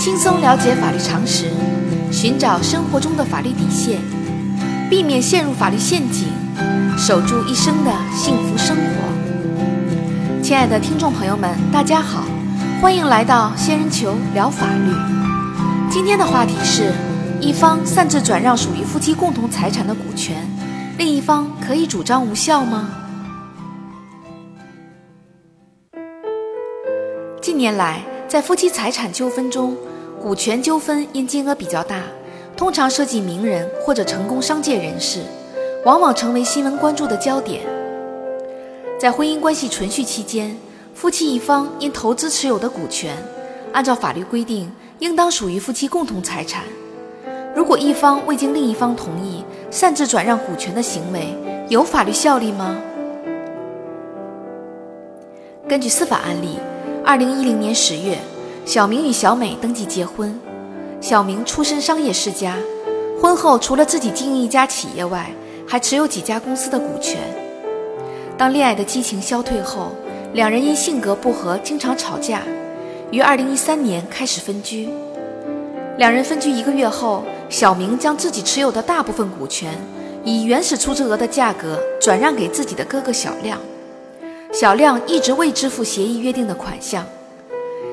轻松了解法律常识，寻找生活中的法律底线，避免陷入法律陷阱，守住一生的幸福生活。亲爱的听众朋友们，大家好，欢迎来到仙人球聊法律。今天的话题是：一方擅自转让属于夫妻共同财产的股权，另一方可以主张无效吗？近年来，在夫妻财产纠纷中，股权纠纷因金额比较大，通常涉及名人或者成功商界人士，往往成为新闻关注的焦点。在婚姻关系存续期间，夫妻一方因投资持有的股权，按照法律规定，应当属于夫妻共同财产。如果一方未经另一方同意，擅自转让股权的行为，有法律效力吗？根据司法案例。二零一零年十月，小明与小美登记结婚。小明出身商业世家，婚后除了自己经营一家企业外，还持有几家公司的股权。当恋爱的激情消退后，两人因性格不合，经常吵架，于二零一三年开始分居。两人分居一个月后，小明将自己持有的大部分股权，以原始出资额的价格转让给自己的哥哥小亮。小亮一直未支付协议约定的款项，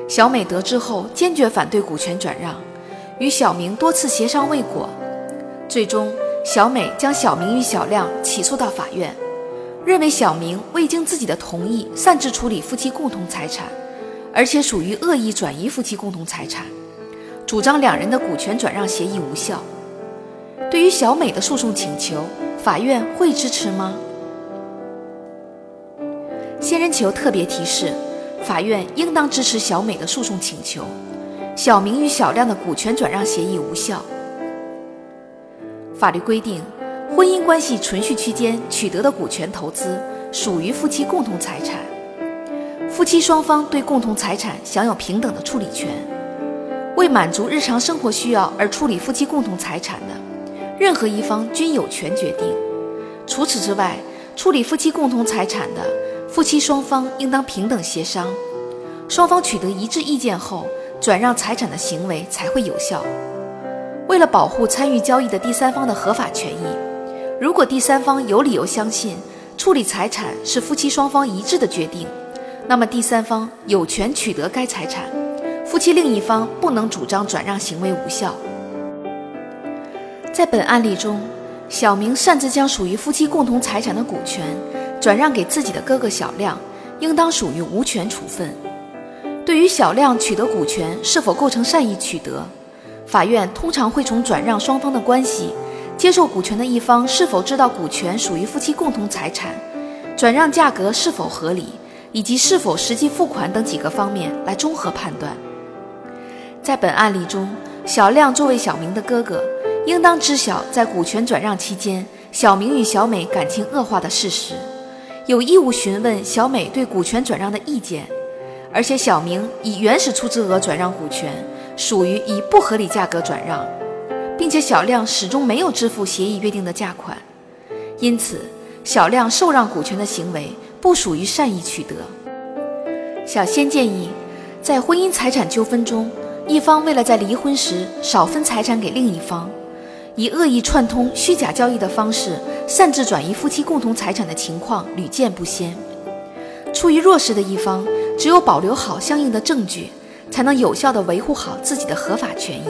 小美得知后坚决反对股权转让，与小明多次协商未果，最终小美将小明与小亮起诉到法院，认为小明未经自己的同意擅自处理夫妻共同财产，而且属于恶意转移夫妻共同财产，主张两人的股权转让协议无效。对于小美的诉讼请求，法院会支持吗？仙人球特别提示：法院应当支持小美的诉讼请求。小明与小亮的股权转让协议无效。法律规定，婚姻关系存续期间取得的股权投资属于夫妻共同财产，夫妻双方对共同财产享有平等的处理权。为满足日常生活需要而处理夫妻共同财产的，任何一方均有权决定。除此之外，处理夫妻共同财产的。夫妻双方应当平等协商，双方取得一致意见后，转让财产的行为才会有效。为了保护参与交易的第三方的合法权益，如果第三方有理由相信处理财产是夫妻双方一致的决定，那么第三方有权取得该财产，夫妻另一方不能主张转让行为无效。在本案例中，小明擅自将属于夫妻共同财产的股权。转让给自己的哥哥小亮，应当属于无权处分。对于小亮取得股权是否构成善意取得，法院通常会从转让双方的关系、接受股权的一方是否知道股权属于夫妻共同财产、转让价格是否合理，以及是否实际付款等几个方面来综合判断。在本案例中，小亮作为小明的哥哥，应当知晓在股权转让期间，小明与小美感情恶化的事实。有义务询问小美对股权转让的意见，而且小明以原始出资额转让股权，属于以不合理价格转让，并且小亮始终没有支付协议约定的价款，因此小亮受让股权的行为不属于善意取得。小仙建议，在婚姻财产纠纷中，一方为了在离婚时少分财产给另一方。以恶意串通、虚假交易的方式擅自转移夫妻共同财产的情况屡见不鲜。处于弱势的一方，只有保留好相应的证据，才能有效地维护好自己的合法权益。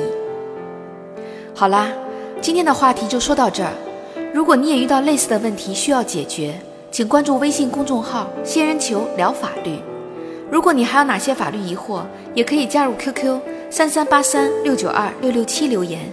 好啦，今天的话题就说到这儿。如果你也遇到类似的问题需要解决，请关注微信公众号“仙人球聊法律”。如果你还有哪些法律疑惑，也可以加入 QQ 三三八三六九二六六七留言。